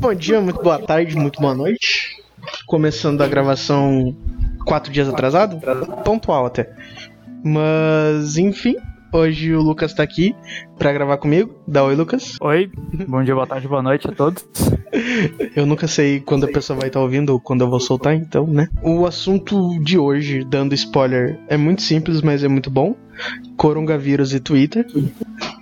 Bom dia, muito boa tarde, muito boa noite. Começando a gravação quatro dias atrasado? Pontual até. Mas, enfim, hoje o Lucas tá aqui pra gravar comigo. Dá oi, Lucas. Oi, bom dia, boa tarde, boa noite a todos. Eu nunca sei quando a pessoa vai estar ouvindo ou quando eu vou soltar, então, né? O assunto de hoje, dando spoiler, é muito simples, mas é muito bom. Coronavírus e Twitter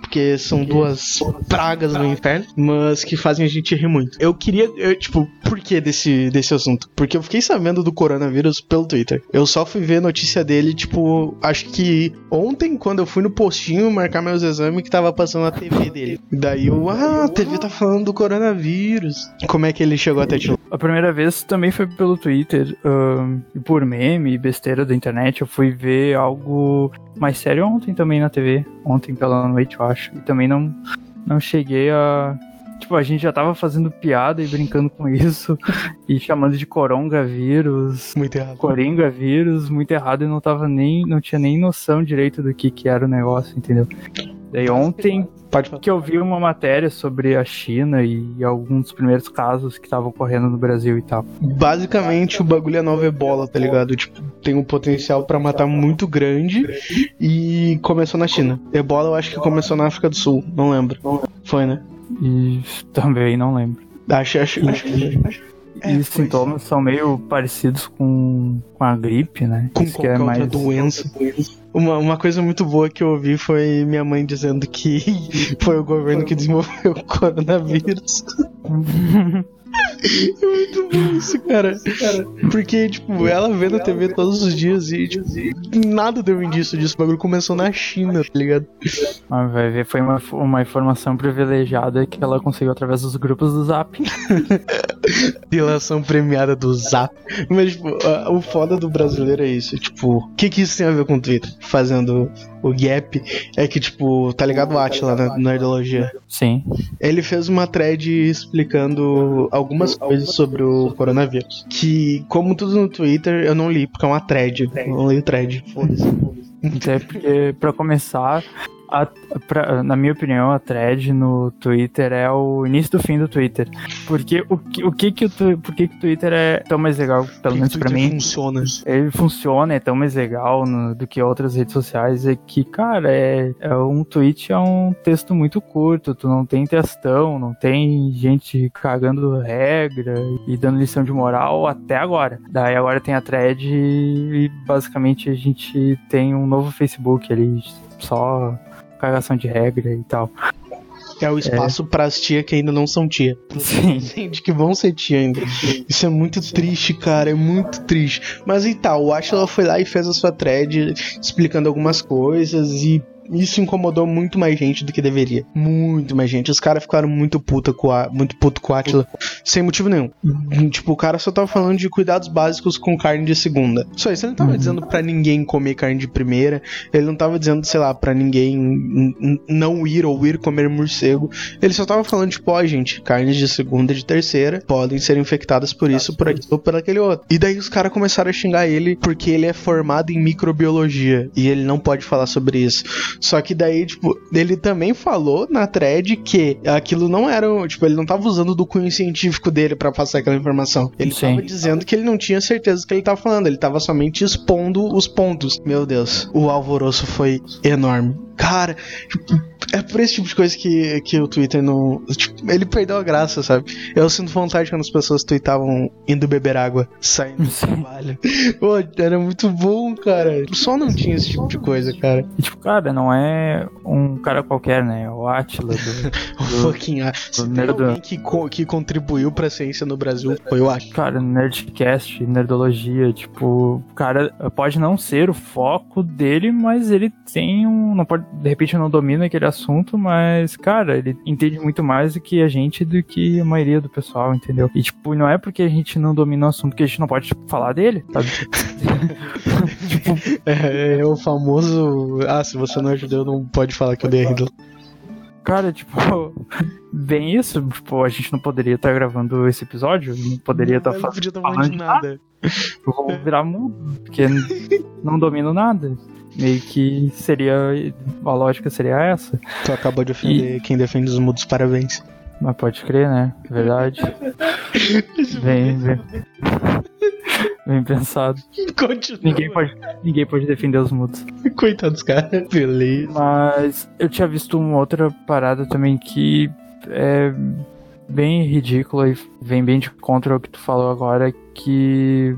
porque são duas pragas no inferno, mas que fazem a gente rir muito. Eu queria, eu, tipo, por que desse, desse assunto? Porque eu fiquei sabendo do coronavírus pelo Twitter. Eu só fui ver notícia dele, tipo, acho que ontem, quando eu fui no postinho marcar meus exames, que tava passando na TV dele. Daí eu, ah, a TV tá falando do coronavírus. Como é que ele chegou até ti? A primeira vez também foi pelo Twitter, um, por meme e besteira da internet. Eu fui ver algo mais sério ontem também na TV. Ontem pela noite, eu acho. E também não, não cheguei a. Tipo, a gente já tava fazendo piada e brincando com isso. e chamando de coronga vírus. Muito errado. Coringa vírus, muito errado. E não tava nem. Não tinha nem noção direito do que, que era o negócio, entendeu? Daí ontem que eu vi uma matéria sobre a China e alguns dos primeiros casos que estavam ocorrendo no Brasil e tal. Basicamente, o bagulho é nova ebola, tá ligado? Tipo, tem um potencial para matar muito grande e começou na China. Ebola eu acho que começou na África do Sul, não lembro. Foi, né? E também não lembro. Acho, acho, acho que. É, e os sintomas são meio parecidos com, com a gripe, né? Com Isso qualquer é mais... outra doença. Uma, uma coisa muito boa que eu ouvi foi minha mãe dizendo que foi o governo que desenvolveu o coronavírus. É muito bom isso, cara. cara. Porque, tipo, ela vê na TV todos os dias e, tipo, nada deu indício disso. O bagulho começou na China, tá ligado? Ah, vai ver, foi uma, uma informação privilegiada que ela conseguiu através dos grupos do Zap. Relação premiada do Zap. Mas, tipo, o foda do brasileiro é isso. Tipo, o que, que isso tem a ver com o Twitter? Fazendo o gap. É que, tipo, tá ligado o Atila na Nerdologia? Sim. Ele fez uma thread explicando algumas coisas sobre o coronavírus. Que, como tudo no Twitter, eu não li, porque é uma thread. Eu não li thread. Foda-se. Até porque, pra começar, a, pra, na minha opinião, a thread no Twitter é o início do fim do Twitter. Porque o que, o que, que o, por que, que o Twitter é tão mais legal, pelo menos pra mim? funciona. Ele funciona, é tão mais legal no, do que outras redes sociais. É que, cara, é, é um tweet é um texto muito curto, tu não tem textão, não tem gente cagando regra e dando lição de moral até agora. Daí agora tem a thread e basicamente a gente tem um novo Facebook ali, só cagação de regra e tal. É o espaço é. para as tia que ainda não são tia. Sim. De que vão ser tia ainda. Isso é muito triste, cara. É muito triste. Mas e tal, o Ashla foi lá e fez a sua thread explicando algumas coisas e isso incomodou muito mais gente do que deveria. Muito mais gente. Os caras ficaram muito puta com a, muito puto com a Atila, sem motivo nenhum. Tipo, o cara só tava falando de cuidados básicos com carne de segunda. Só isso, ele não tava uhum. dizendo para ninguém comer carne de primeira, ele não tava dizendo, sei lá, para ninguém não ir ou ir comer morcego. Ele só tava falando, tipo, ó, oh, gente, carnes de segunda e de terceira podem ser infectadas por isso, por aquilo ou por aquele outro. E daí os caras começaram a xingar ele porque ele é formado em microbiologia e ele não pode falar sobre isso. Só que daí, tipo, ele também falou na thread que aquilo não era, tipo, ele não tava usando do cunho científico dele para passar aquela informação. Ele Sim. tava dizendo que ele não tinha certeza do que ele tava falando, ele tava somente expondo os pontos. Meu Deus, o alvoroço foi enorme. Cara, é por esse tipo de coisa que, que o Twitter não. Tipo, ele perdeu a graça, sabe? Eu sinto vontade quando as pessoas tweetavam indo beber água, saindo do trabalho. Pô, era muito bom, cara. Só não tinha esse tipo de coisa, cara. E, tipo, cara, não é um cara qualquer, né? O Atila do. o fucking Atila. alguém que, co que contribuiu pra ciência no Brasil, foi o Atila. Cara, Nerdcast, Nerdologia, tipo, cara, pode não ser o foco dele, mas ele tem um. Não pode de repente não domina aquele assunto, mas, cara, ele entende muito mais do que a gente, do que a maioria do pessoal, entendeu? E, tipo, não é porque a gente não domina o assunto que a gente não pode tipo, falar dele, sabe? tipo... é, é, o famoso. Ah, se você não é judeu, não pode falar que eu dei Hitler. Cara, tipo, bem isso, tipo, a gente não poderia estar gravando esse episódio, não poderia estar fazendo não podia falando de nada. Eu vou virar mudo, porque não domino nada. Meio que seria. A lógica seria essa. Tu acabou de ofender e... quem defende os mudos, parabéns. Mas pode crer, né? Verdade. bem, bem. Bem pensado. Continua. Ninguém pode, ninguém pode defender os mudos. Coitados, cara. Beleza. Mas eu tinha visto uma outra parada também que é bem ridícula e vem bem de contra o que tu falou agora, que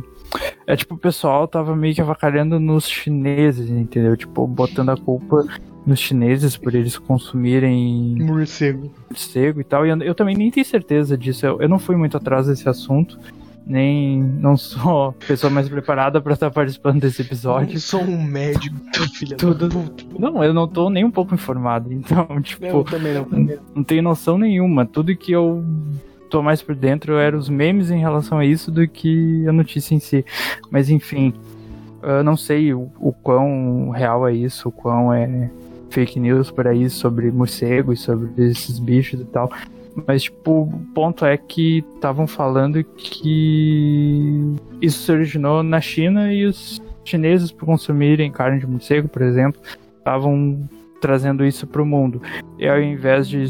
é tipo, o pessoal tava meio que avacalhando nos chineses, entendeu? Tipo, botando a culpa nos chineses por eles consumirem Morcego. morcego e tal. E eu, eu também nem tenho certeza disso. Eu, eu não fui muito atrás desse assunto. Nem não sou a pessoa mais preparada pra estar participando desse episódio. Eu sou um médico, filha Tudo- da puta. Não, eu não tô nem um pouco informado. Então, tipo, Eu também não. também não. não tenho noção nenhuma. Tudo que eu tô mais por dentro era os memes em relação a isso do que a notícia em si. Mas enfim, eu não sei o, o quão real é isso, o quão é fake news por aí sobre morcego e sobre esses bichos e tal. Mas, tipo, o ponto é que estavam falando que isso se originou na China e os chineses, por consumirem carne de morcego, por exemplo, estavam trazendo isso para o mundo. E ao invés de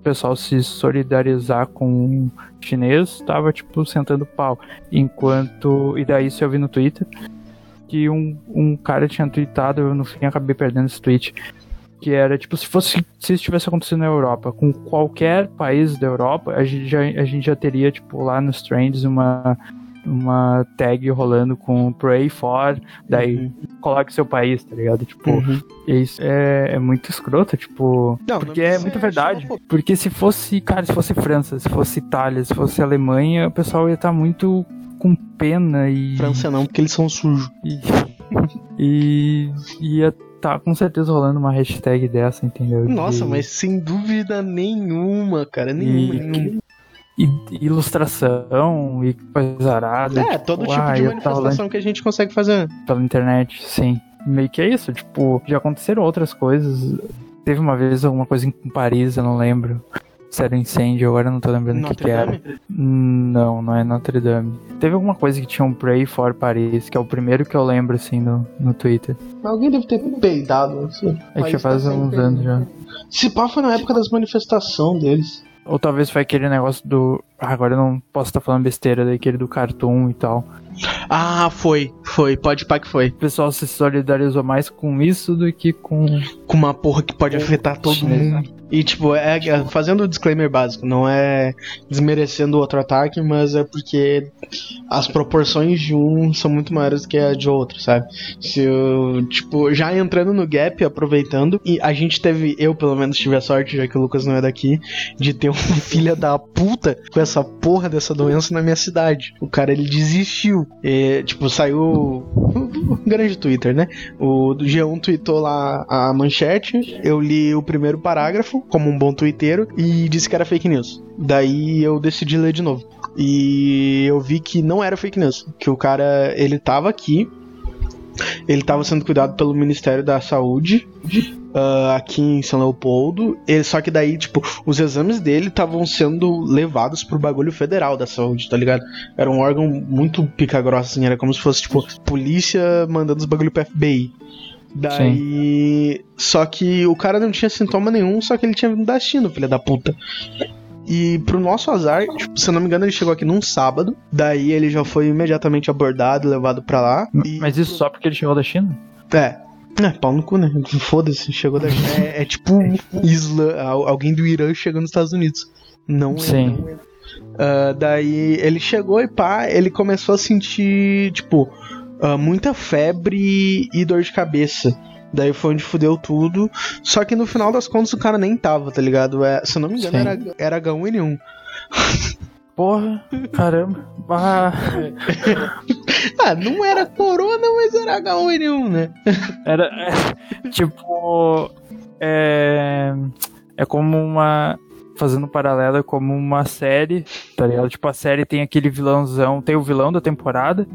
o pessoal se solidarizar com o chinês, tava tipo sentando pau. Enquanto. E daí se eu vi no Twitter que um, um cara tinha tweetado, eu no fim acabei perdendo esse tweet. Que era tipo, se fosse. Se isso tivesse acontecido na Europa, com qualquer país da Europa, a gente já, a gente já teria, tipo, lá nos trends uma. Uma tag rolando com Pray for, daí coloque seu país, tá ligado? Tipo, Uhum. isso é, é muito escroto, tipo. Não, porque é muita é verdade. xenofobia. Porque se fosse, cara, se fosse França, se fosse Itália, se fosse Alemanha, o pessoal ia estar muito com pena e. França não, porque eles são sujos. E, e ia tá com certeza rolando uma hashtag dessa, entendeu? De- Nossa, mas sem dúvida nenhuma, cara. Nenhuma, E- nenhuma. E ilustração e coisa arada. É, todo tipo ah, de tá manifestação que a gente consegue fazer. pela internet, sim. Meio que é isso, tipo, já aconteceram outras coisas. Teve uma vez alguma coisa em Paris, eu não lembro. Se era incêndio, agora eu não tô lembrando o que, que era. Não, não é Notre Dame. Teve alguma coisa que tinha um Pray for Paris, que é o primeiro que eu lembro, assim, no, no Twitter. Alguém deve ter peidado. Assim. É que Mas já faz tá uns anos já. Se pá, foi na época das manifestações deles. Ou talvez foi aquele negócio do. Ah, agora eu não posso estar falando besteira, daquele do cartoon e tal. Ah, foi. Foi. Pode pá que foi. O pessoal se solidarizou mais com isso do que com. Com uma porra que pode afetar todo né? mundo. E, tipo, é, é- fazendo o disclaimer básico, não é desmerecendo o outro ataque, mas é porque as proporções de um são muito maiores que a de outro, sabe? Se eu, tipo, já entrando no gap, aproveitando, e a gente teve, eu pelo menos tive a sorte, já que o Lucas não é daqui, de ter um filho da puta com essa porra dessa doença na minha cidade. O cara, ele desistiu. E, tipo, saiu um grande Twitter, né? O do G1 tweetou lá a manchete, eu li o primeiro parágrafo, como um bom twitteiro, e disse que era fake news. Daí eu decidi ler de novo. E eu vi que não era fake news, que o cara, ele tava aqui, ele tava sendo cuidado pelo Ministério da Saúde, ah, aqui em São Leopoldo. Ele, só que daí, tipo, os exames dele estavam sendo levados pro bagulho federal da saúde, tá ligado? Era um órgão muito pica-grossa, assim, era como se fosse, tipo, polícia mandando os bagulho pro FBI. Daí. Só que o cara não tinha sintoma nenhum, só que ele tinha vindo da China, filha da puta. E pro nosso azar, tipo, se eu não me engano, ele chegou aqui num sábado. Daí ele já foi imediatamente abordado e levado pra lá. E- Mas isso só porque ele chegou da China? é. É, pau no cu, né? Foda-se, chegou da É, é tipo Isla, al- alguém do Irã chegando nos Estados Unidos. Não é. Sim. não é. Ah, daí ele chegou e pá, ele começou a sentir, tipo, ah, muita febre e dor de cabeça. Daí foi onde fudeu tudo. Só que no final das contas o cara nem tava, tá ligado? É, se eu não me engano, Sim. era, era H1N1. Porra, caramba. Ah, Ah, não era corona, mas era H1N1, né? era. é, tipo. É. É como uma. Fazendo um paralelo, é como uma série, tá ligado? Tipo, a série tem aquele vilãozão, tem o vilão da temporada.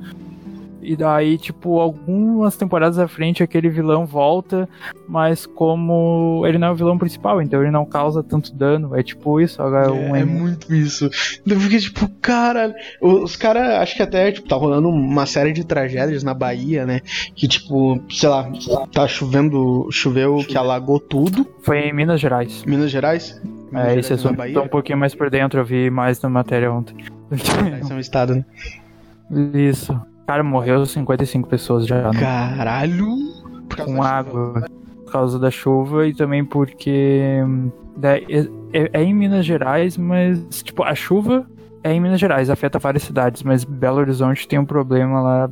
E daí, tipo, algumas temporadas à frente aquele vilão volta, mas como ele não é o vilão principal, então ele não causa tanto dano. É tipo isso, H1N1. É, é muito isso. Eu fiquei tipo, cara. Os caras, acho que até, tipo, tá rolando uma série de tragédias na Bahia, né? Que, tipo, sei lá, tá chovendo, choveu que alagou tudo. Foi em Minas Gerais. Minas Gerais? Minas é, esse assunto tô um pouquinho mais por dentro, eu vi mais na matéria ontem. Esse é um estado, né? Isso. Cara, morreu 55 pessoas já. Né? Caralho! Com água. Por causa da chuva e também porque. É, é, é, em Minas Gerais, mas, tipo, a chuva é em Minas Gerais, afeta várias cidades, mas Belo Horizonte tem um problema lá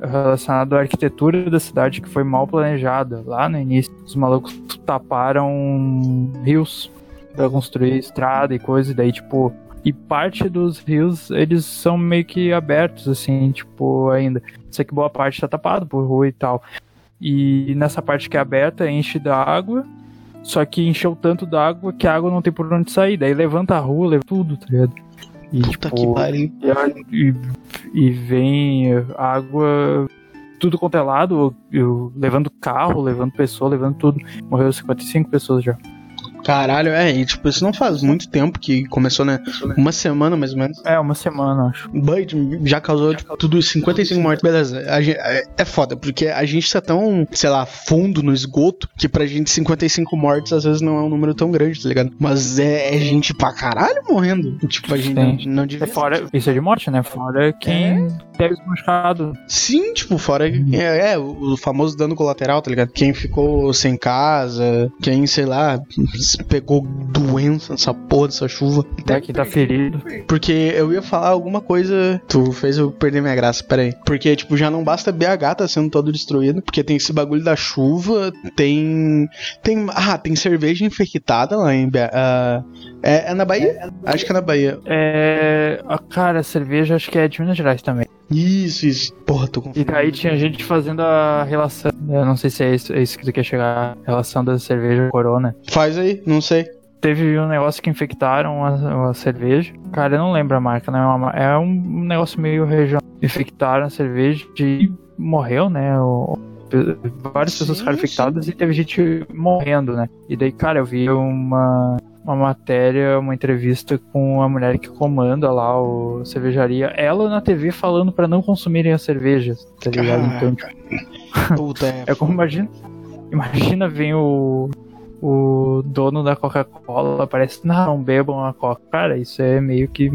relacionado à arquitetura da cidade que foi mal planejada. Lá no início, os malucos taparam rios para construir estrada e coisa, e daí, tipo, e parte dos rios, eles são meio que abertos, assim, tipo, ainda. Sei que boa parte tá tapado por rua e tal. E nessa parte que é aberta, enche da água, só que encheu tanto d'água que a água não tem por onde sair. Daí levanta a rua, leva tudo, tá ligado? E, Puta tipo, que pariu. E, e vem água tudo quanto é lado, eu, levando carro, levando pessoa, levando tudo. Morreu 55 pessoas já. Caralho, é, e tipo, isso não faz muito tempo que começou, né? Uma semana mais ou menos. É, uma semana, acho. Bud já causou, tipo, tudo 55 mortes. Beleza, gente, é, é foda, porque a gente tá tão, sei lá, fundo no esgoto que pra gente 55 mortes às vezes não é um número tão grande, tá ligado? Mas é, é gente pra caralho morrendo. Tipo, a gente Sim. não, não devia. É fora, isso é de morte, né? Fora quem é. teve machucado. Sim, tipo, fora. Uhum. É, é, o famoso dano colateral, tá ligado? Quem ficou sem casa, quem, sei lá, pegou doença nessa porra dessa chuva. Até que tá ferido. Porque eu ia falar alguma coisa. Tu fez eu perder minha graça, peraí. Porque, tipo, já não basta BH tá sendo todo destruído. Porque tem esse bagulho da chuva. Tem. Tem. Ah, tem cerveja infectada lá em BH. Uh, ah, é, é, na Bahia? Acho que é na Bahia. É. Cara, a cerveja acho que é de Minas Gerais também. Isso, isso. Porra, tô confundindo. E aí tinha gente fazendo a relação. Eu não sei se é isso, é isso que tu quer chegar. Relação da cerveja corona. Faz aí, não sei. Teve um negócio que infectaram a, a cerveja. Cara, eu não lembro a marca, né? É um negócio meio regional. Infectaram a cerveja e morreu, né? O, várias sim, pessoas ficaram infectadas sim. e teve gente morrendo, né? E daí, cara, eu vi uma uma matéria, uma entrevista com a mulher que comanda lá o cervejaria, ela na TV falando para não consumirem as cervejas, tá ligado? Então, tipo, é, é como imagina, imagina vem o o dono da Coca-Cola parece, não, não bebam a Coca. Cara, isso é meio que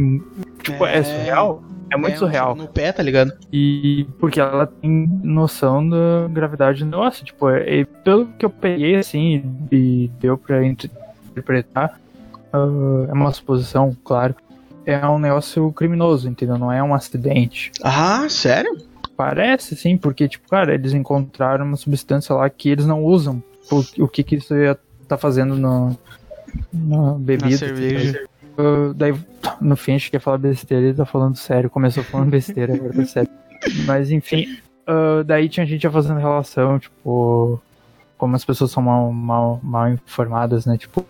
tipo, é, é surreal. É muito é, surreal. No pé, tá ligado? E porque ela tem noção da gravidade do negócio. Tipo, é, pelo que eu peguei, assim, e deu pra interpretar, uh, é uma suposição, claro, é um negócio criminoso, entendeu? Não é um acidente. Ah, sério? Parece, sim, porque, tipo, cara, eles encontraram uma substância lá que eles não usam. O, o que que isso ia tá fazendo no, na bebida. Na cerveja. Uh, daí, no fim, a gente quer falar besteira, ele tá falando sério. Começou falando besteira, agora tá sério. Mas, enfim, uh, daí tinha gente já fazendo relação, tipo, como as pessoas são mal, mal, mal informadas, né? Tipo,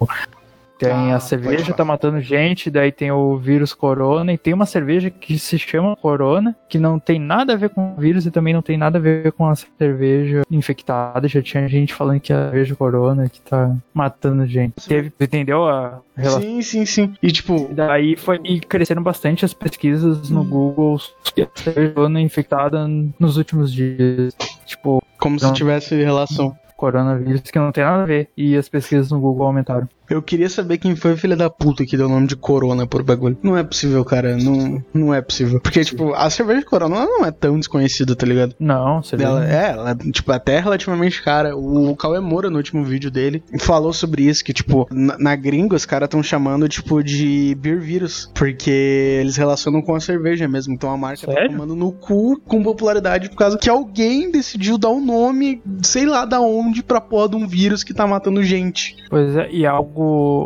tem ah, a cerveja tá matando gente, daí tem o vírus corona, e tem uma cerveja que se chama corona, que não tem nada a ver com o vírus e também não tem nada a ver com a cerveja infectada. Já tinha gente falando que é a cerveja corona que tá matando gente. Teve, entendeu a relação? Sim, sim, sim. E tipo. Daí foi. E cresceram bastante as pesquisas no hum. Google sobre a cerveja corona infectada nos últimos dias. Tipo. Como não... se tivesse relação coronavírus que não tem nada a ver. E as pesquisas no Google aumentaram. Eu queria saber quem foi o filho da puta que deu o nome de Corona por bagulho. Não é possível, cara. Não, não é possível. Porque, tipo, a cerveja de Corona não é tão desconhecida, tá ligado? Não, cerveja. Ela, é, ela, tipo, até relativamente cara. O Cauê Moura, no último vídeo dele, falou sobre isso, que, tipo, na, na gringa os caras estão chamando, tipo, de beer vírus. Porque eles relacionam com a cerveja mesmo. Então a marca tá Sério? tá tomando no cu com popularidade por causa que alguém decidiu dar um nome, sei lá da onde, pra porra de um vírus que tá matando gente. Pois é, e algo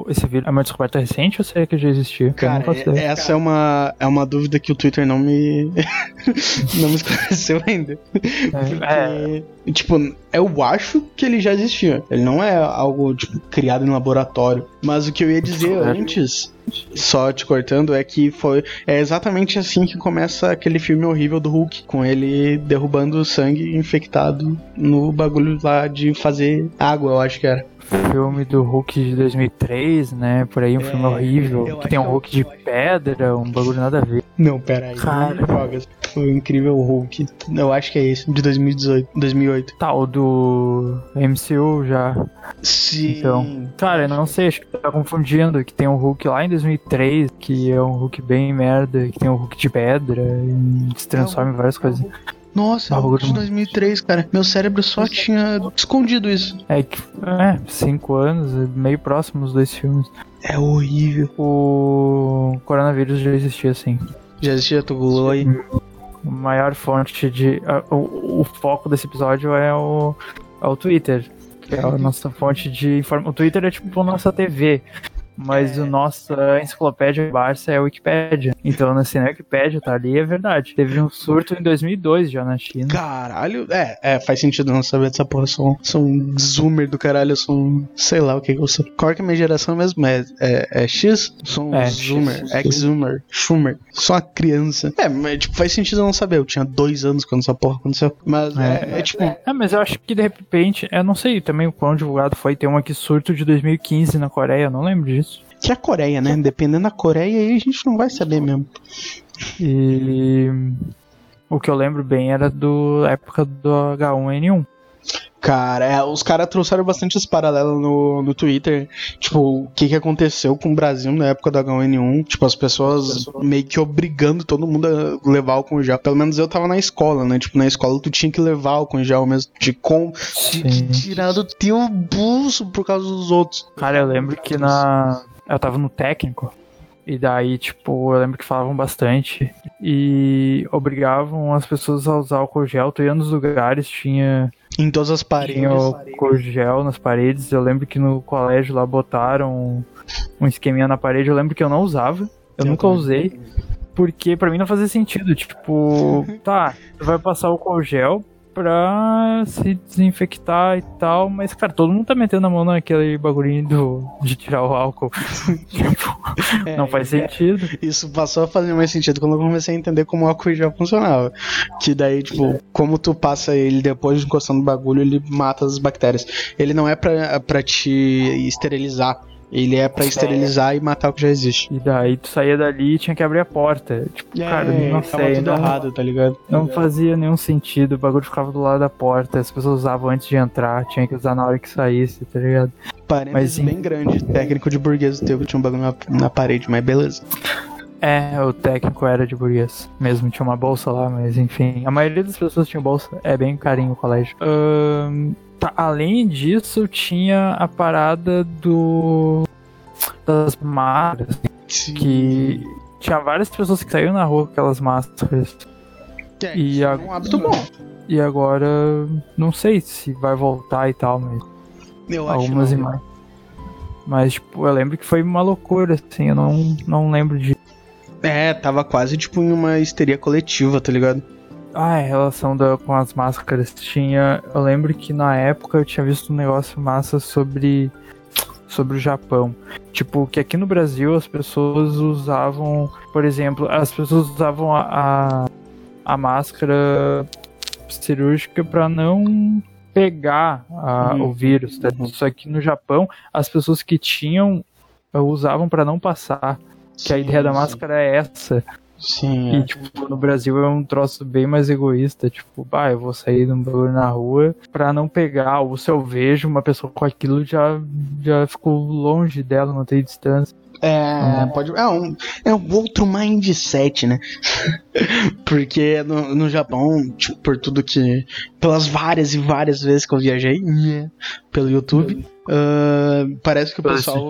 Esse vírus é uma descoberta recente ou será que já existia? Cara, essa é uma, é uma dúvida que o Twitter não me. não me esclareceu ainda. É, Porque, é. tipo, eu acho que ele já existia. Ele não é algo, tipo, criado em laboratório. Mas o que eu ia dizer antes só te cortando, é que foi é exatamente assim que começa aquele filme horrível do Hulk, com ele derrubando sangue infectado no bagulho lá de fazer água, eu acho que era filme do Hulk de 2003, né? Por aí, um é, filme horrível. Que tem um Hulk de pedra, um bagulho nada a ver. Não, pera aí. Cara. Foi o incrível Hulk. Eu acho que é esse, de 2018, 2008. Tá, o do MCU já. Sim. Então, cara, eu não sei, acho que tá confundindo. Que tem um Hulk lá em 2003, que é um Hulk bem merda, que tem um Hulk de pedra e se transforma em várias coisas. Nossa, é o de 2003, cara. Meu cérebro só tinha escondido isso. É que, é, cinco anos, meio próximo os dois filmes. É horrível. O coronavírus já existia, assim. Já existia, tu aí. A maior fonte de. o, o, foco desse episódio é o, é o Twitter. Que é a nossa fonte de informação. O Twitter é tipo a nossa TV. Mas é. o nosso enciclopédia Barça é a Wikipédia. Então, assim, na Wikipédia tá ali, é verdade. Teve um surto em 2002 já na China. Caralho, é, é faz sentido não saber dessa porra. Eu sou, sou um zoomer do caralho, eu sou um. sei lá o que, que eu sou. Qual que é a minha geração mesmo? É, é, é X? Sou um é, zoomer, ex-zoomer, Schumer. Sou uma criança. É, mas tipo, faz sentido não saber. Eu tinha dois anos quando essa porra aconteceu. Mas é, é, é tipo. É, mas eu acho que de repente, eu não sei também o quão divulgado foi. Tem um aqui surto de 2015 na Coreia, eu não lembro disso isso. Que é a Coreia, né? Dependendo da Coreia, aí a gente não vai saber mesmo. E o que eu lembro bem era do época do H1N1. Cara, é, os caras trouxeram bastante esse paralelo no, no Twitter. Tipo, o que, que aconteceu com o Brasil na época do H1N1. Tipo, as pessoas meio que obrigando todo mundo a levar o gel. Pelo menos eu tava na escola, né? Tipo, na escola tu tinha que levar o gel mesmo. De, com, de, de tirar do teu bolso por causa dos outros. Cara, eu lembro que na. Eu tava no técnico. E daí, tipo, eu lembro que falavam bastante. E obrigavam as pessoas a usar álcool gel. Tu ia nos lugares, tinha em todas as paredes. Tinha o gel nas paredes. Eu lembro que no colégio lá botaram um esqueminha na parede. Eu lembro que eu não usava. Eu, eu nunca também. usei. Porque pra mim não fazia sentido. Tipo, tá, tu vai passar o gel pra se desinfectar e tal, mas, cara, todo mundo tá metendo a mão naquele bagulhinho do, de tirar o álcool. tipo, é, não faz é, sentido. Isso passou a fazer mais sentido quando eu comecei a entender como o álcool já funcionava. Que daí, tipo, como tu passa ele depois de encostando no bagulho, ele mata as bactérias. Ele não é pra, pra te esterilizar ele é para esterilizar é. e matar o que já existe. E daí tu saía dali e tinha que abrir a porta. Tipo, é, cara, não sei. tudo não, errado, tá ligado? Não fazia nenhum sentido. O bagulho ficava do lado da porta. As pessoas usavam antes de entrar. Tinha que usar na hora que saísse, tá ligado? Parênteses mas, bem grande. Técnico de burguês teu que tinha um bagulho na, na parede, mas beleza. É, o técnico era de burguês. Mesmo tinha uma bolsa lá, mas enfim. A maioria das pessoas tinha bolsa. É bem carinho o colégio. Um, Tá, além disso, tinha a parada do das máscaras. Sim. Que tinha várias pessoas que saíram na rua com aquelas máscaras. É, e a... é um hábito bom. E agora, não sei se vai voltar e tal, mas. Eu algumas acho imagens. Mas, tipo, eu lembro que foi uma loucura, assim, eu não, não lembro de. É, tava quase, tipo, em uma histeria coletiva, tá ligado? Ah, em relação da, com as máscaras, tinha. Eu lembro que na época eu tinha visto um negócio massa sobre. Sobre o Japão. Tipo, que aqui no Brasil as pessoas usavam. Por exemplo, as pessoas usavam a, a, a máscara cirúrgica para não pegar a, uhum. o vírus. Tá? Uhum. Só que no Japão, as pessoas que tinham usavam para não passar. Que sim, a ideia da máscara é essa. Sim. E, é. tipo, no Brasil é um troço bem mais egoísta. Tipo, bah, eu vou sair de um bagulho na rua pra não pegar. Ou se eu vejo uma pessoa com aquilo, já, já ficou longe dela, não tem distância. É, pode. É um, é um outro mindset, né? Porque no, no Japão, tipo, por tudo que. Pelas várias e várias vezes que eu viajei, yeah, pelo YouTube, uh, parece que o pessoal.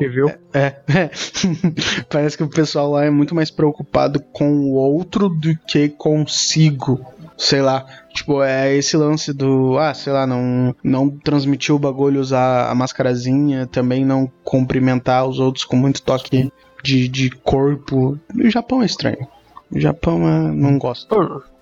É, é, é. parece que o pessoal lá é muito mais preocupado com o outro do que consigo sei lá. Tipo, é esse lance do, ah, sei lá, não, não transmitir o bagulho, usar a mascarazinha, também não cumprimentar os outros com muito toque de, de corpo. O Japão é estranho. O Japão é, não gosta.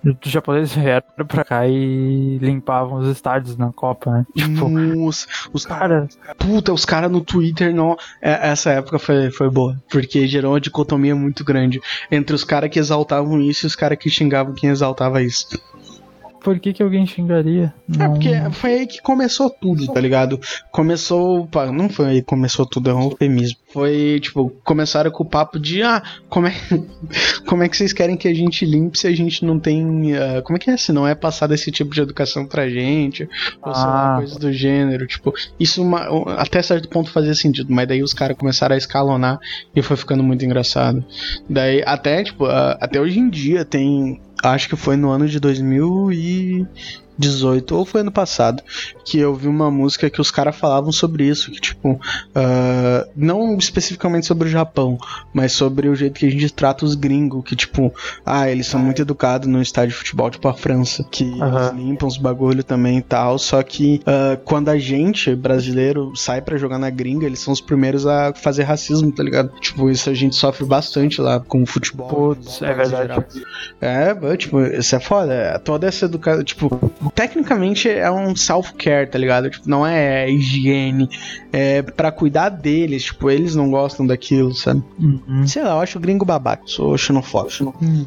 Os japoneses vieram pra cá e limpavam os estádios na Copa, né? Tipo, Nossa, os caras. Puta, os caras no Twitter não. É, essa época foi, foi boa. Porque gerou uma dicotomia muito grande entre os caras que exaltavam isso e os caras que xingavam quem exaltava isso por que, que alguém xingaria? Não... É porque foi aí que começou tudo, tá ligado? Começou. Não foi aí que começou tudo, é um eufemismo. Foi, tipo, começaram com o papo de, ah, como é, como é que vocês querem que a gente limpe se a gente não tem. Uh, como é que é? Se não é passado esse tipo de educação pra gente, ou sei lá, ah. coisa do gênero. Tipo, isso uma, até certo ponto fazia sentido, mas daí os caras começaram a escalonar e foi ficando muito engraçado. Daí, até, tipo, uh, até hoje em dia tem acho que foi no ano de 2000 e 18 ou foi ano passado que eu vi uma música que os caras falavam sobre isso, que tipo, uh, não especificamente sobre o Japão, mas sobre o jeito que a gente trata os gringos, que tipo, ah, eles são muito educados no estádio de futebol, tipo a França, que uhum. eles limpam os bagulho também e tal, só que uh, quando a gente, brasileiro, sai para jogar na gringa, eles são os primeiros a fazer racismo, tá ligado? Tipo, isso a gente sofre bastante lá com o futebol. Putz, é verdade. É, tipo, isso é foda, é toda essa educação, tipo, tecnicamente é um self-care, tá ligado? Tipo, não é higiene, é para cuidar deles, tipo, eles não gostam daquilo, sabe? Uhum. Sei lá, eu acho o gringo babaca, sou xenofóbico. Uhum.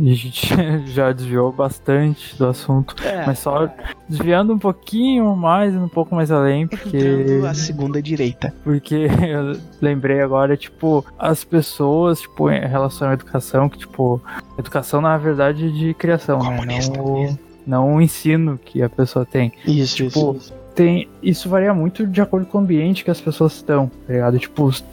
E a gente já desviou bastante do assunto, é. mas só desviando um pouquinho mais, um pouco mais além, porque... Entrando a segunda direita. Porque eu lembrei agora, tipo, as pessoas, tipo, em relação à educação, que, tipo, educação na verdade de criação, né? Comunista. né? Não não o ensino que a pessoa tem. Isso, tipo, isso. Tem, isso varia muito de acordo com o ambiente que as pessoas estão, tá ligado? Tipo, os,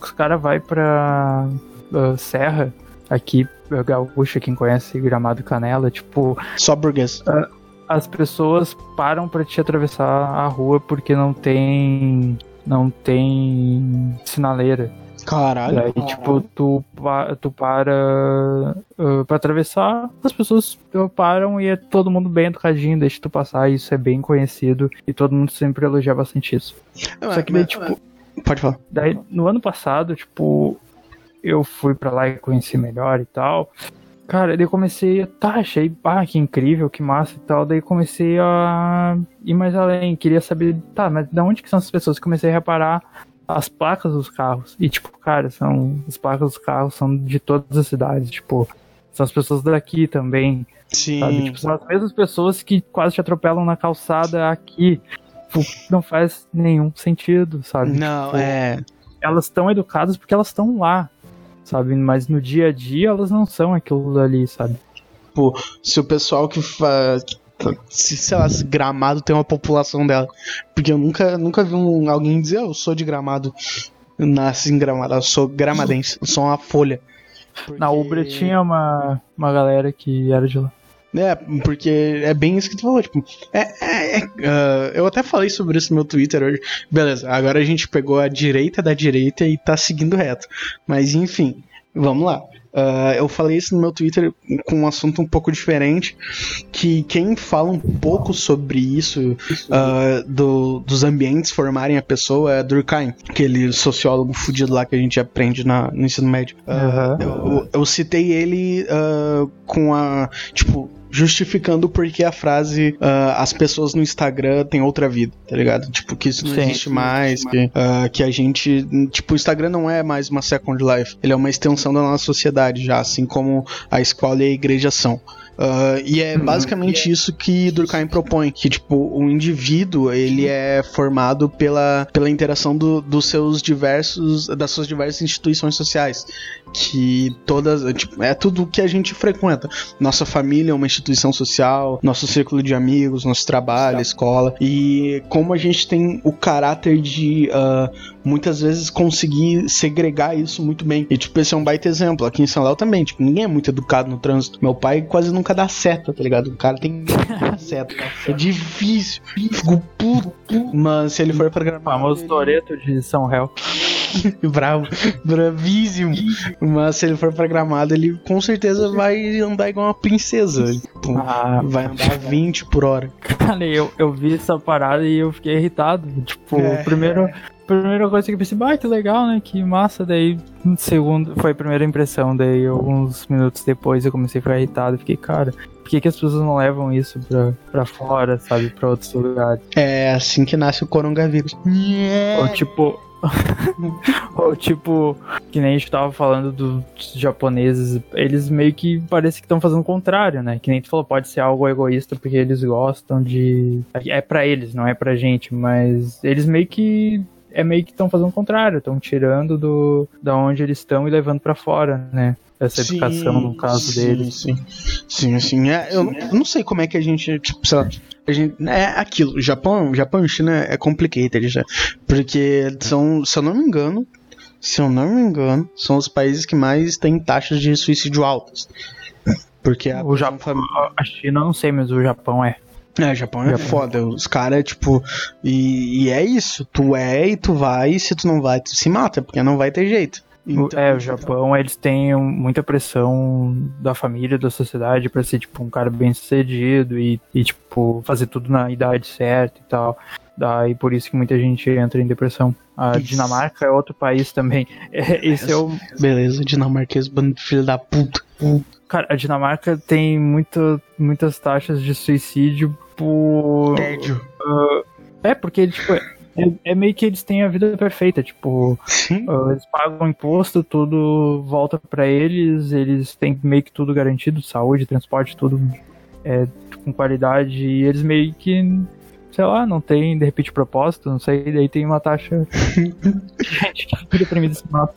os caras vai pra uh, Serra, aqui, Gaúcha, quem conhece Gramado Canela, tipo... Só burguês. Uh, as pessoas param para te atravessar a rua porque não tem não tem sinaleira. Caralho. Aí, tipo, tu, tu para uh, pra atravessar, as pessoas param e é todo mundo bem educadinho, deixa tu passar, isso é bem conhecido e todo mundo sempre elogia bastante isso. Só que daí, tipo. Pode falar. Daí, no ano passado, tipo, eu fui pra lá e conheci melhor e tal. Cara, daí comecei, tá, achei, ah, que incrível, que massa e tal. Daí comecei a ir mais além, queria saber, tá, mas de onde que são essas pessoas? Comecei a reparar as placas dos carros. E, tipo, cara, são. As placas dos carros são de todas as cidades. Tipo, são as pessoas daqui também. Sim. Sabe? Tipo, são as mesmas pessoas que quase te atropelam na calçada aqui. Tipo, não faz nenhum sentido, sabe? Não, tipo, é. Elas estão educadas porque elas estão lá, sabe? Mas no dia a dia elas não são aquilo ali, sabe? Tipo, se o pessoal que, faz se, sei lá, se Gramado tem uma população dela. Porque eu nunca, nunca vi um, alguém dizer, oh, eu sou de Gramado. Nasci em Gramado, eu sou gramadense, eu sou uma folha. Porque... Na Ubra tinha uma, uma galera que era de lá. É, porque é bem isso que tu falou, tipo, é, é, é uh, eu até falei sobre isso no meu Twitter hoje. Beleza, agora a gente pegou a direita da direita e tá seguindo reto. Mas enfim, vamos lá. Uh, eu falei isso no meu Twitter com um assunto um pouco diferente, que quem fala um pouco sobre isso, uh, do, dos ambientes formarem a pessoa é Durkheim, aquele sociólogo fudido lá que a gente aprende na, no ensino médio. Uh, uhum. eu, eu, citei ele com a, tipo, justificando porque a frase uh, as pessoas no Instagram têm outra vida, tá ligado? Tipo, que isso não sim, existe mais, que, uh, que a gente. Tipo, o Instagram não é mais uma Second Life, ele é uma extensão da nossa sociedade já, assim como a escola e a igreja são. Uh, e é uhum. basicamente isso que Durkheim propõe, que tipo o indivíduo ele é formado pela, pela interação do, dos seus diversos das suas diversas instituições sociais, que todas tipo, é tudo que a gente frequenta. Nossa família é uma instituição social, nosso círculo de amigos, nosso trabalho, escola e como a gente tem o caráter de uh, muitas vezes conseguir segregar isso muito bem. E tipo esse é um baita exemplo. Aqui em São Paulo também, tipo ninguém é muito educado no trânsito. Meu pai quase nunca dá seta, tá ligado? O cara tem seta. É difícil. Fico puto. Mas se ele for programar. Famoso Toreto de São Réu. Bravo, bravíssimo. Mas se ele for programado, ele com certeza vai andar igual uma princesa. Tipo, ah, vai andar 20 por hora. Cara, eu, eu vi essa parada e eu fiquei irritado. Tipo, é. primeiro, primeira coisa que eu pensei, bah, que legal, né? Que massa. Daí, segundo, foi a primeira impressão. Daí, alguns minutos depois, eu comecei a ficar irritado. Fiquei, cara, por que, que as pessoas não levam isso pra, pra fora, sabe? Pra outros lugares? É assim que nasce o coronavírus. Ou tipo. Ou tipo, que nem a gente tava falando dos japoneses, eles meio que parece que estão fazendo o contrário, né? Que nem tu falou, pode ser algo egoísta porque eles gostam de. É para eles, não é pra gente, mas eles meio que é meio que estão fazendo o contrário, estão tirando do da onde eles estão e levando para fora, né? Essa educação sim, no caso sim, deles. Sim, sim, sim. É, eu, eu, não sei como é que a gente, tipo, sei lá, a gente, é aquilo. Japão, Japão e China é complicated já, porque são, se eu não me engano, se eu não me engano, são os países que mais têm taxas de suicídio altas. Porque a, o Japão, a China não sei, mas o Japão é. É, Japão é Japão. foda. Os caras, tipo. E, e, é isso. Tu é e tu vai. E se tu não vai, tu se mata, porque não vai ter jeito. Então, é, o Japão, eles têm muita pressão da família, da sociedade, pra ser, tipo, um cara bem sucedido e, e, tipo, fazer tudo na idade certa e tal. Daí por isso que muita gente entra em depressão. A isso. Dinamarca é outro país também. É, esse é o. Beleza, dinamarquês, bando de filho da puta. Cara, a Dinamarca tem muita, muitas taxas de suicídio por. Tédio. Uh, é, porque, tipo, é, é, meio que eles têm a vida perfeita, tipo, uh, eles pagam imposto, tudo volta para eles, eles têm meio que tudo garantido, saúde, transporte, tudo é, com qualidade, e eles meio que, sei lá, não tem, de repente, propósito, não sei, daí tem uma taxa gente que fica deprimida se mata.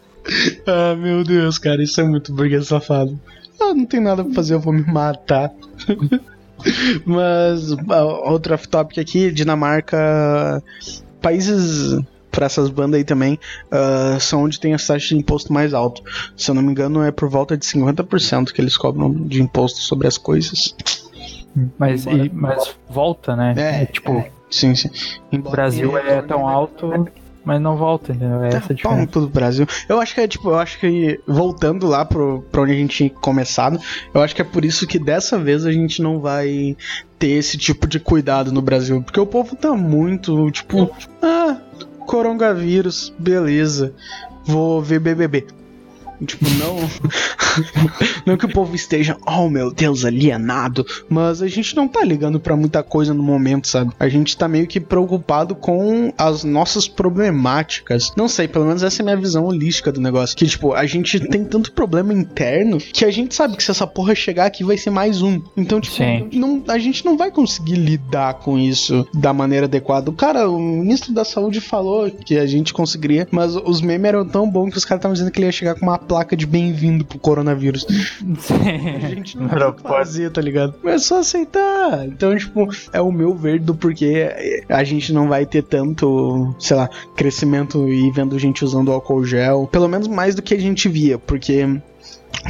Ah, meu Deus, cara, isso é muito burguês safado. Ah, não tem nada pra fazer, eu vou me matar. Mas, outro off-topic aqui, Dinamarca. Países para essas bandas aí também uh, são onde tem as taxas de imposto mais alto. Se eu não me engano, é por volta de 50% que eles cobram de imposto sobre as coisas. Mas, e, mas volta, né? É, é tipo. É, sim, sim. O Brasil é tão alto mas não volta, entendeu? É essa a diferença. Brasil. Eu acho que é tipo, eu acho que voltando lá pro, pra onde a gente tinha começado, eu acho que é por isso que dessa vez a gente não vai ter esse tipo de cuidado no Brasil. Porque o povo tá muito, tipo, ah, coronavírus, beleza. Vou ver BBB. Tipo, não. não que o povo esteja, oh meu Deus, alienado. Mas a gente não tá ligando para muita coisa no momento, sabe? A gente tá meio que preocupado com as nossas problemáticas. Não sei, pelo menos essa é a minha visão holística do negócio. Que, tipo, a gente tem tanto problema interno que a gente sabe que se essa porra chegar aqui vai ser mais um. Então, tipo, não, a gente não vai conseguir lidar com isso da maneira adequada. O cara, o ministro da saúde falou que a gente conseguiria, mas os memes eram tão bons que os caras estavam dizendo que ele ia chegar com uma placa de bem-vindo pro coronavírus. a gente não pode fazer, tá ligado? Mas é só aceitar. Então, tipo, é o meu ver do porquê a gente não vai ter tanto, sei lá, crescimento e vendo gente usando álcool gel. Pelo menos mais do que a gente via, porque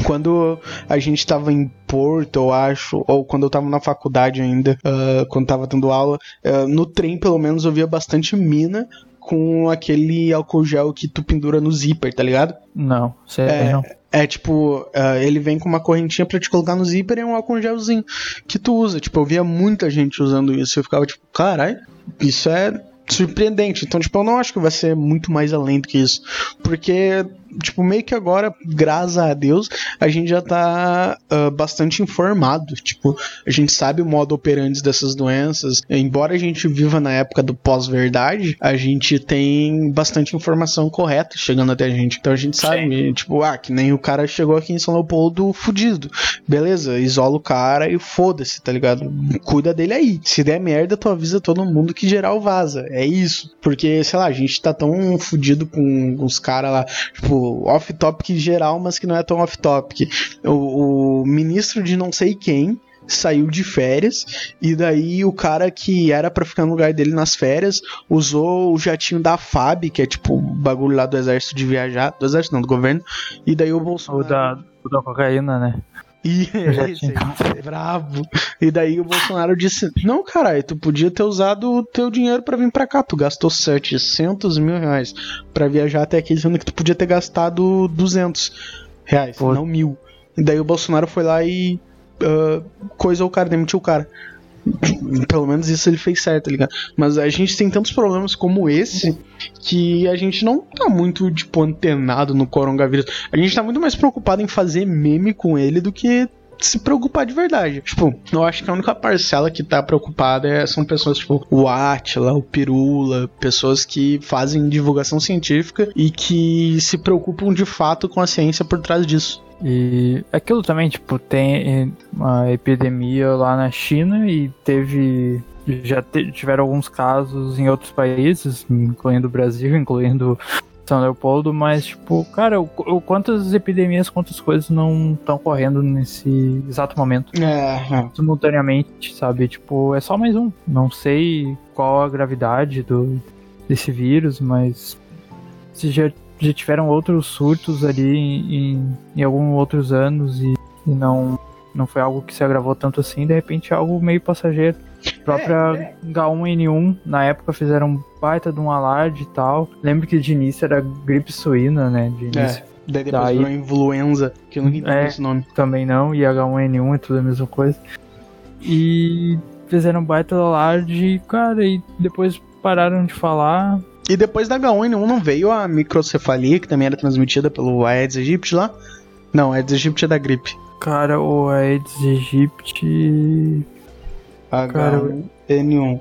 quando a gente estava em Porto, eu acho, ou quando eu estava na faculdade ainda, uh, quando estava dando aula, uh, no trem pelo menos eu via bastante mina com aquele álcool gel que tu pendura no zíper, tá ligado? Não, sério, é, não. É tipo, uh, ele vem com uma correntinha para te colocar no zíper e é um álcool gelzinho que tu usa. Tipo, eu via muita gente usando isso. Eu ficava tipo, caralho, isso é surpreendente. Então, tipo, eu não acho que vai ser muito mais além do que isso. Porque tipo, meio que agora, graças a Deus, a gente já tá uh, bastante informado. Tipo, a gente sabe o modo operante dessas doenças. Embora a gente viva na época do pós-verdade, a gente tem bastante informação correta chegando até a gente. Então a gente sabe, Sim. tipo, ah, que nem o cara chegou aqui em São Leopoldo fudido. Beleza, isola o cara e foda-se, tá ligado? Cuida dele aí. Se der merda, tu avisa todo mundo que geral vaza. É isso. Porque, sei lá, a gente tá tão fudido com os caras lá, tipo, off-topic geral, mas que não é tão off-topic. O, o ministro de não sei quem saiu de férias e daí o cara que era para ficar no lugar dele nas férias usou o jatinho da FAB, que é tipo o bagulho lá do exército de viajar, do exército não, do governo, e daí o Bolsonaro... O da, o da cocaína, né? E esse é brabo. E daí o Bolsonaro disse: Não, caralho, tu podia ter usado o teu dinheiro para vir para cá. Tu gastou 700 mil reais pra viajar até aqui, sendo que tu podia ter gastado 200 reais, Pô. não mil. E daí o Bolsonaro foi lá e uh, coisou o cara, demitiu o cara. Pelo menos isso ele fez certo, tá ligado? Mas a gente tem tantos problemas como esse que a gente não tá muito, tipo, antenado no coronavírus. A gente tá muito mais preocupado em fazer meme com ele do que se preocupar de verdade. Tipo, eu acho que a única parcela que tá preocupada é, são pessoas tipo o Atila, o Pirula, pessoas que fazem divulgação científica e que se preocupam de fato com a ciência por trás disso. E aquilo também, tipo, tem uma epidemia lá na China e teve. Já tiveram alguns casos em outros países, incluindo o Brasil, incluindo são Leopoldo, mas, tipo, cara, o, o, quantas epidemias, quantas coisas não estão correndo nesse exato momento? É, é. Simultaneamente, sabe? Tipo, é só mais um. Não sei qual a gravidade do, desse vírus, mas se já, já tiveram outros surtos ali em, em alguns outros anos e, e não, não foi algo que se agravou tanto assim, de repente é algo meio passageiro. A própria é, é. H1N1, na época, fizeram um baita de um alarde e tal. Lembro que de início era gripe suína, né? De início. É. Daí depois Daí, virou influenza, que eu não entendi é, esse nome. Também não, e H1N1 é tudo a mesma coisa. E fizeram um baita alarde, cara, e depois pararam de falar. E depois da H1N1 não veio a microcefalia, que também era transmitida pelo Aedes aegypti lá? Não, Aedes aegypti é da gripe. Cara, o Aedes aegypti H1N1.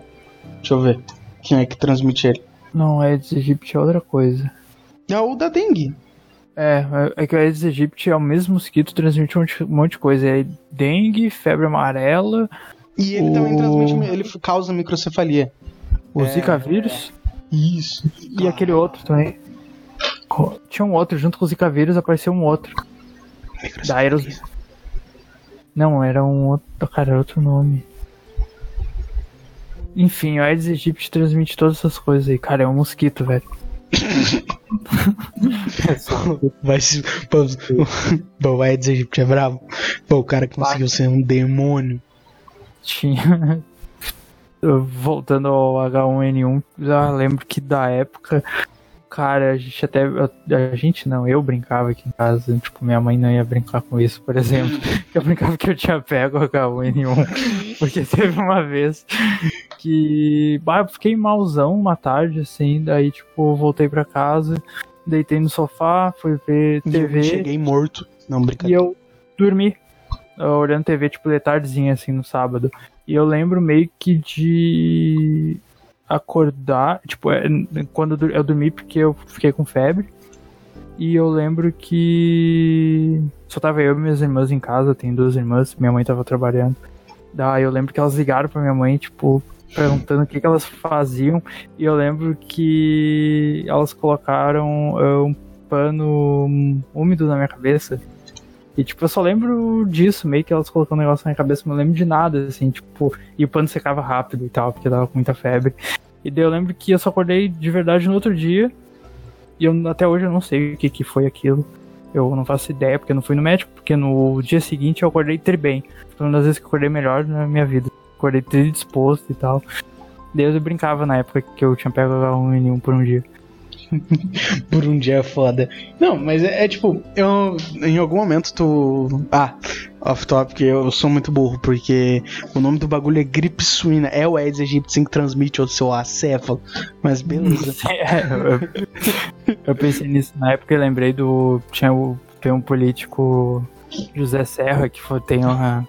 Deixa eu ver. Quem é que transmite ele? Não, Aedes aegypti é outra coisa. É o da dengue. É, é que o Aedes aegypti é o mesmo mosquito, transmite um monte, de coisa. É dengue, febre amarela. E ele o... também transmite, ele causa microcefalia. O é... Zika vírus? Isso. E aquele outro também. Tinha um outro, junto com o Zika vírus apareceu um outro. Da Aeros... Não, era um outro. Cara, outro nome. Enfim, o Aedes aegypti transmite todas essas coisas aí. Cara, é um mosquito, velho. Vai se. Pô, o Aedes aegypti é bravo. Pô, o cara conseguiu ser um demônio. Tinha. Voltando ao H1N1, já lembro que da época Cara, a gente até. A gente não, eu brincava aqui em casa. Tipo, minha mãe não ia brincar com isso, por exemplo. eu brincava que eu tinha pego H1N1. Porque teve uma vez que. Bah, eu fiquei malzão uma tarde, assim. Daí, tipo, voltei pra casa, deitei no sofá, fui ver TV. Eu cheguei morto. Não, brincadeira. E eu dormi. Olhando TV, tipo, de tardezinha, assim, no sábado. E eu lembro meio que de acordar, tipo, é, quando eu dormi porque eu fiquei com febre. E eu lembro que só tava eu e minhas irmãs em casa, tem duas irmãs, minha mãe tava trabalhando. Daí eu lembro que elas ligaram pra minha mãe, tipo, perguntando o que, que elas faziam. E eu lembro que elas colocaram uh, um pano úmido na minha cabeça. E, tipo, eu só lembro disso, meio que elas colocando um negócio na minha cabeça, não lembro de nada, assim, tipo, e o pano secava rápido e tal, porque eu tava com muita febre. E daí eu lembro que eu só acordei de verdade no outro dia, e eu, até hoje eu não sei o que, que foi aquilo. Eu não faço ideia, porque eu não fui no médico, porque no dia seguinte eu acordei tri bem. Foi uma das vezes que eu acordei melhor na minha vida. Acordei tri disposto e tal. Daí eu brincava na época que eu tinha pego H1N1 por um dia. por um dia foda. Não, mas é, é, tipo, eu em algum momento tu. Ah, off topic, eu sou muito burro, porque o nome do bagulho é gripe suína. É o Aedes aegypti que transmite o seu acéfalo. Mas beleza. É, eu, eu, pensei nisso na época e lembrei do. Tinha o, tem um político. José Serra, que foi, tem uma,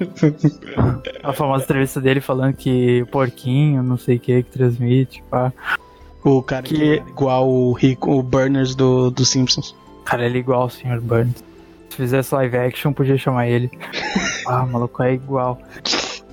a famosa entrevista dele falando que o porquinho, não sei o que, que transmite, pá. O cara que, que é igual o Rico, o Burners do, do Simpsons. Cara, ele é igual o Sr. Burns. Se fizesse live action, podia chamar ele. ah, o maluco é igual.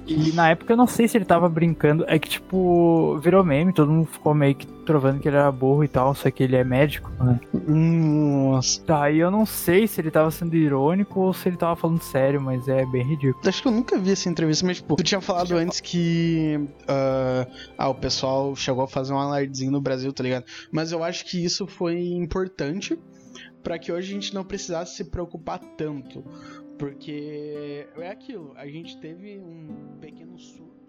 E na época eu não sei se ele tava brincando. É que, tipo, virou meme, todo mundo ficou meio que trovando que ele era burro e tal, só que ele é médico, né? Nossa. Tá, e eu não sei se ele tava sendo irônico ou se ele tava falando sério, mas é bem ridículo. Acho que eu nunca vi essa entrevista, mas, tipo, tu tinha falado tinha antes que. Uh, ah, o pessoal chegou a fazer um alardezinho no Brasil, tá ligado? Mas eu acho que isso foi importante para que hoje a gente não precisasse se preocupar tanto. Porque é aquilo, a gente teve um pequeno surto